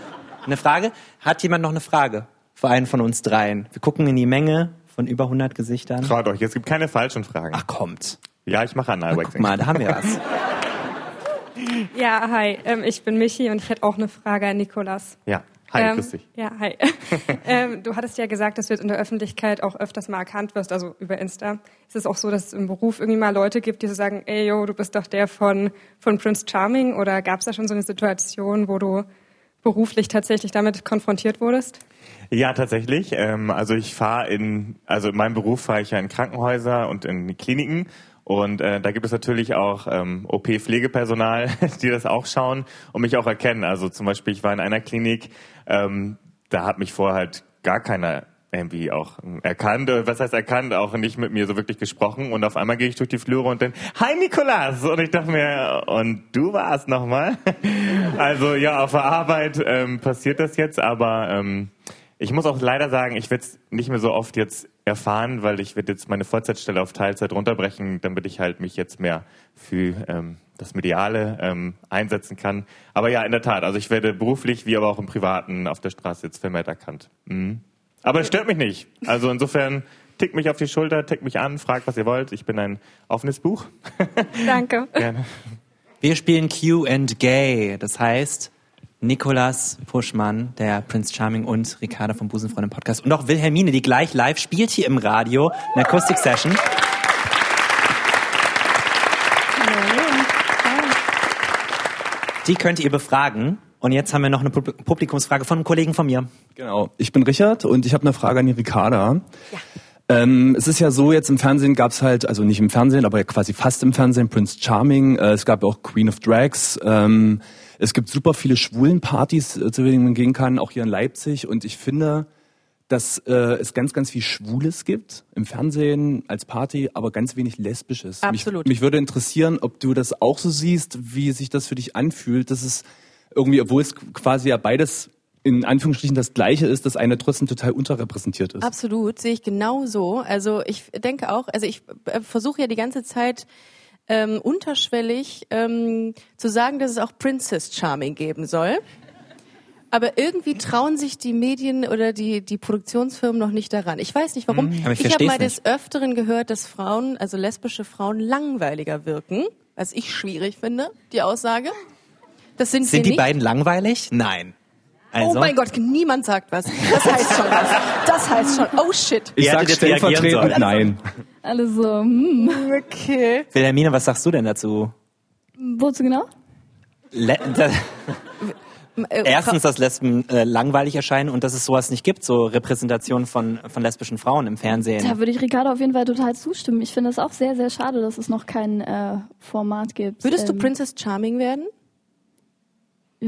Eine Frage? Hat jemand noch eine Frage für einen von uns dreien? Wir gucken in die Menge von über 100 Gesichtern. Traut euch, es gibt keine falschen Fragen. Ach, kommt. Ja, ich mache Guck Analwaxing. mal, da haben wir was. Ja, hi, ähm, ich bin Michi und ich hätte auch eine Frage an Nikolas. Ja, hi, ähm, grüß dich. Ja, hi. ähm, du hattest ja gesagt, dass du jetzt in der Öffentlichkeit auch öfters mal erkannt wirst, also über Insta. Ist es auch so, dass es im Beruf irgendwie mal Leute gibt, die so sagen, ey, yo, du bist doch der von, von Prince Charming? Oder gab es da schon so eine Situation, wo du beruflich tatsächlich damit konfrontiert wurdest? Ja, tatsächlich. Ähm, also ich fahre in, also in meinem Beruf fahre ich ja in Krankenhäuser und in Kliniken. Und äh, da gibt es natürlich auch ähm, OP-Pflegepersonal, die das auch schauen und mich auch erkennen. Also zum Beispiel, ich war in einer Klinik, ähm, da hat mich vorher halt gar keiner irgendwie auch erkannt. Äh, Was heißt erkannt? Auch nicht mit mir so wirklich gesprochen. Und auf einmal gehe ich durch die Flure und dann, hi Nikolas! Und ich dachte mir, und du warst nochmal? Also ja, auf der Arbeit ähm, passiert das jetzt, aber ähm, ich muss auch leider sagen, ich werde es nicht mehr so oft jetzt erfahren, weil ich werde jetzt meine Vollzeitstelle auf Teilzeit runterbrechen, damit ich halt mich jetzt mehr für ähm, das Mediale ähm, einsetzen kann. Aber ja, in der Tat, also ich werde beruflich wie aber auch im Privaten auf der Straße jetzt vermehrt erkannt. Mhm. Aber es stört mich nicht. Also insofern tick mich auf die Schulter, tick mich an, fragt, was ihr wollt. Ich bin ein offenes Buch. Danke. Gerne. Wir spielen Q and Gay. Das heißt, Nikolas Puschmann, der Prince Charming und Ricarda vom Busenfreund im Podcast und auch Wilhelmine, die gleich live spielt hier im Radio, eine Akustik-Session. Die könnt ihr befragen. Und jetzt haben wir noch eine Pub- Publikumsfrage von einem Kollegen von mir. Genau. Ich bin Richard und ich habe eine Frage an die Ricarda. Ähm, es ist ja so, jetzt im Fernsehen gab's halt, also nicht im Fernsehen, aber quasi fast im Fernsehen, Prince Charming, äh, es gab auch Queen of Drags, ähm, es gibt super viele schwulen Partys, äh, zu denen man gehen kann, auch hier in Leipzig und ich finde, dass äh, es ganz, ganz viel Schwules gibt im Fernsehen als Party, aber ganz wenig Lesbisches. Absolut. Mich, mich würde interessieren, ob du das auch so siehst, wie sich das für dich anfühlt, dass es irgendwie, obwohl es quasi ja beides in Anführungsstrichen das Gleiche ist, dass eine trotzdem total unterrepräsentiert ist. Absolut, sehe ich genau so. Also ich denke auch, also ich äh, versuche ja die ganze Zeit ähm, unterschwellig ähm, zu sagen, dass es auch Princess Charming geben soll. Aber irgendwie trauen sich die Medien oder die, die Produktionsfirmen noch nicht daran. Ich weiß nicht warum. aber ich ich habe mal des Öfteren gehört, dass Frauen, also lesbische Frauen, langweiliger wirken, was ich schwierig finde, die Aussage. Das sind, Sind die nicht. beiden langweilig? Nein. Also, Oh mein Gott, niemand sagt was. Das heißt schon was. Das heißt schon. Oh shit. Ich Ihr sag stellvertretend nein. Alle so, hm, Okay. Wilhelmine, was sagst du denn dazu? wozu genau? Le da, Äh, erstens, dass Lesben äh, langweilig erscheinen und dass es sowas nicht gibt, so Repräsentation von, von lesbischen Frauen im Fernsehen. Da würde ich Ricardo auf jeden Fall total zustimmen. Ich finde es auch sehr, sehr schade, dass es noch kein äh, Format gibt. Würdest du Ähm, Princess Charming werden?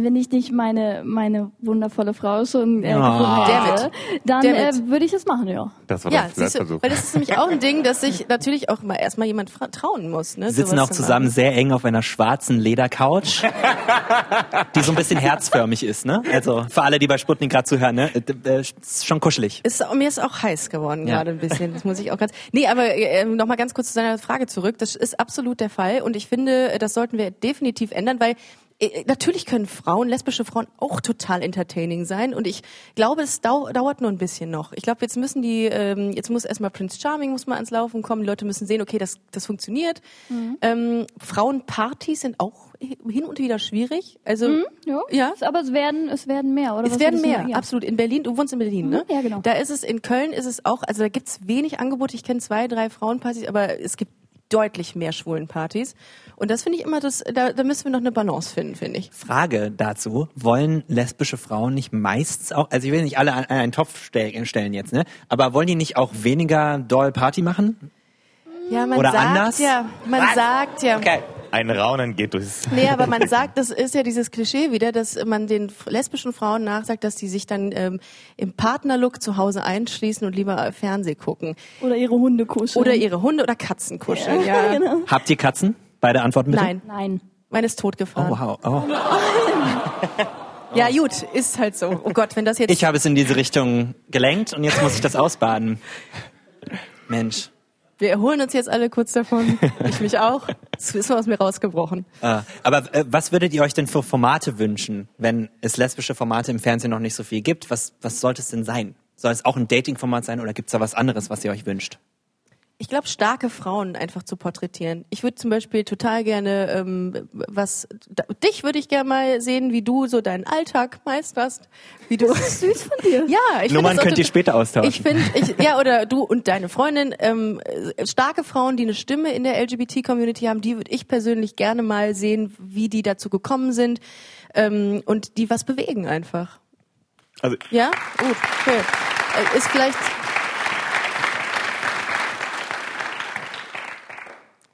Wenn ich nicht meine meine wundervolle Frau schon äh, Ah. gefunden hätte, Damn dann äh, würde ich es machen, ja. Das war Ja, der siehst du, weil das ist nämlich auch ein Ding, dass sich natürlich auch mal erstmal jemand trauen muss. Ne, Wir sitzen auch zu zusammen sehr eng auf einer schwarzen Ledercouch, die so ein bisschen herzförmig ist, ne? Also für alle, die bei Sputnik gerade zuhören, ne? Äh, äh, Ist schon kuschelig. Ist, mir ist auch heiß geworden Ja. gerade ein bisschen. Das muss ich auch ganz. Nee, aber äh, noch mal ganz kurz zu seiner Frage zurück. Das ist absolut der Fall und ich finde, äh, das sollten wir definitiv ändern, weil äh, natürlich können Frauen, lesbische Frauen auch total entertaining sein und ich glaube, es dau dauert nur ein bisschen noch. Ich glaube, jetzt müssen die, ähm, jetzt muss erstmal Prince Charming muss mal ans Laufen kommen. Die Leute müssen sehen, okay, das das funktioniert. Ähm, Frauenpartys sind auch hin und wieder schwierig. Also Ja. ja. Aber es werden es werden mehr, oder? Es werden mehr? Ja. absolut. In Berlin, du wohnst in Berlin, ne? Mhm, ja, genau. Da ist es, in Köln ist es auch, also da gibt's wenig Angebote. Ich kenne zwei, drei Frauenpartys, aber es gibt deutlich mehr Schwulenpartys. Und das finde ich immer, das, da, da müssen wir noch eine Balance finden, finde ich. Frage dazu, wollen lesbische Frauen nicht meistens auch, also ich will nicht alle an einen Topf stell- stellen jetzt, ne? Aber wollen die nicht auch weniger doll Party machen? Ja, man Oder sagt anders? ja, man Was? sagt ja. Okay. Ein Raunen geht durchs. Nee, aber man sagt, das ist ja dieses Klischee wieder, dass man den lesbischen Frauen nachsagt, dass die sich dann ähm, im Partnerlook zu Hause einschließen und lieber Fernseh gucken. Oder ihre Hunde kuscheln. Oder ihre Hunde oder Katzen kuscheln. Ja. genau. Habt ihr Katzen? Beide Antworten bitte. Nein, Nein. meine ist totgefahren. Oh, wow. Oh. Ja, gut, ist halt so. Oh Gott, wenn das jetzt. Ich habe es in diese Richtung gelenkt und jetzt muss ich das ausbaden. Mensch. Wir erholen uns jetzt alle kurz davon. Ich mich auch. Es ist aus mir rausgebrochen. Ah, aber äh, was würdet ihr euch denn für Formate wünschen, wenn es lesbische Formate im Fernsehen noch nicht so viel gibt? Was, was sollte es denn sein? Soll es auch ein Dating-Format sein oder gibt es da was anderes, was ihr euch wünscht? Ich glaube, starke Frauen einfach zu porträtieren. Ich würde zum Beispiel total gerne ähm, was. Da, dich würde ich gerne mal sehen, wie du so deinen Alltag meisterst. Wie du. Süß von dir. Ja, ich Nummern das könnt ihr später austauschen. Ich finde, ich, ja, oder du und deine Freundin, ähm, äh, starke Frauen, die eine Stimme in der LGBT-Community haben, die würde ich persönlich gerne mal sehen, wie die dazu gekommen sind ähm, und die was bewegen einfach. Also Ja, gut, okay. Äh, Ist vielleicht,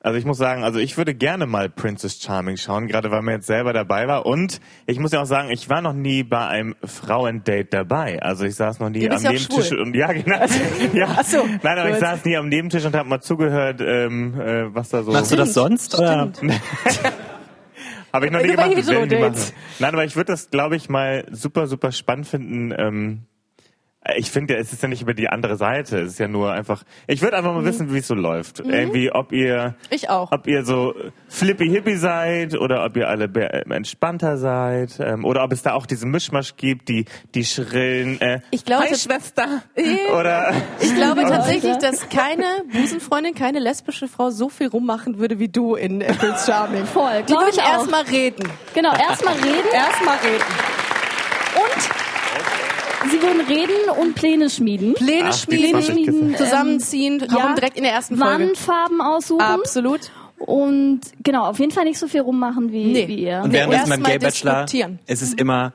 Also ich muss sagen, also ich würde gerne mal Princess Charming schauen, gerade weil man jetzt selber dabei war. Und ich muss ja auch sagen, ich war noch nie bei einem Frauendate dabei. Also ich saß noch nie am Nebentisch schwul. und ja, genau. ja. Ach so, Nein, aber ich gut. saß nie am Nebentisch und habe mal zugehört, ähm, äh, was da so. Machst du das sonst? Oder? Habe ich noch nie gemacht. machen. Nein, aber ich würde das, glaube ich, mal super, super spannend finden. Ähm, ich finde ja, es ist ja nicht über die andere Seite. Es ist ja nur einfach. Ich würde einfach mal Mhm. wissen, wie es so läuft. Irgendwie, ob ihr, ich auch. ob ihr so flippy hippie seid oder ob ihr alle äh, entspannter seid ähm, oder ob es da auch diesen Mischmasch gibt, die die schrillen. Äh, Ich glaube, Hi Schwester. Äh, Oder Ich glaube tatsächlich, dass keine Busenfreundin, keine lesbische Frau so viel rummachen würde wie du in äh, Prince Charming. Voll, Die würden ich erstmal reden. Genau, erstmal reden Erstmal reden. Sie würden reden und Pläne schmieden. Pläne Ach, schmieden, 20 Kissen. zusammenziehen, ja, warum direkt in der ersten Folge. Wandfarben aussuchen. Absolut. Und genau, auf jeden Fall nicht so viel rummachen wie, Nee. wie ihr. Und währenddessen beim Gay Bachelor diskutieren. ist es immer,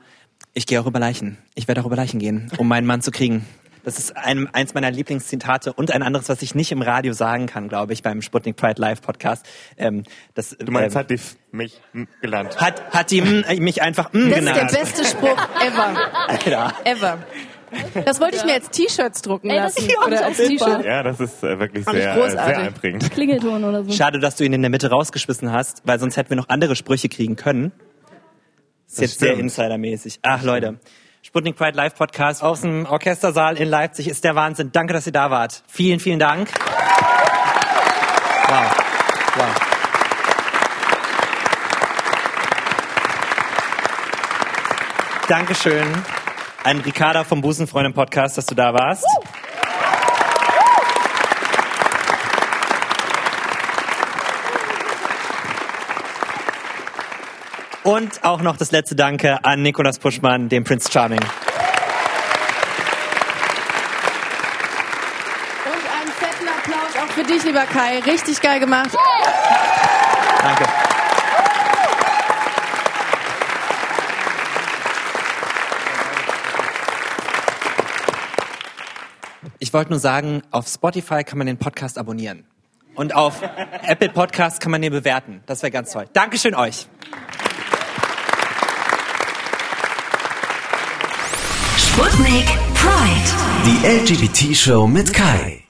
ich gehe auch über Leichen. Ich werde auch über Leichen gehen, um meinen Mann zu kriegen. Das ist ein, eins meiner Lieblingszitate und ein anderes, was ich nicht im Radio sagen kann, glaube ich, beim Sputnik Pride Live Podcast. Ähm, das, du meinst, ähm, hat die mich gelernt. hat, hat die äh, mich einfach mm Das ist genannt. der beste Spruch ever. Alter. Ever. Das wollte ich mir als T-Shirts drucken Ey, das lassen. ist auch Oder als. T-Shirt. Ja, das ist äh, wirklich Fand ich sehr, äh, großartig. sehr einprägend. Klingelton oder so. Schade, dass du ihn in der Mitte rausgeschmissen hast, weil sonst hätten wir noch andere Sprüche kriegen können. Ist Das jetzt sehr stimmt. insidermäßig. Ach Leute, Sputnik Pride Live Podcast aus dem Orchestersaal in Leipzig ist der Wahnsinn. Danke, dass ihr da wart. Vielen, vielen Dank. Wow. Wow. Dankeschön an Ricarda vom Busenfreundin Podcast, dass du da warst. Und auch noch das letzte Danke an Nikolas Puschmann, dem Prince Charming. Und einen fetten Applaus auch für dich, lieber Kai. Richtig geil gemacht. Danke. Ich wollte nur sagen, auf Spotify kann man den Podcast abonnieren. Und auf Apple Podcast kann man den bewerten. Das wäre ganz toll. Dankeschön euch. Sputnik Pride. Die LGBT-Show mit Kai.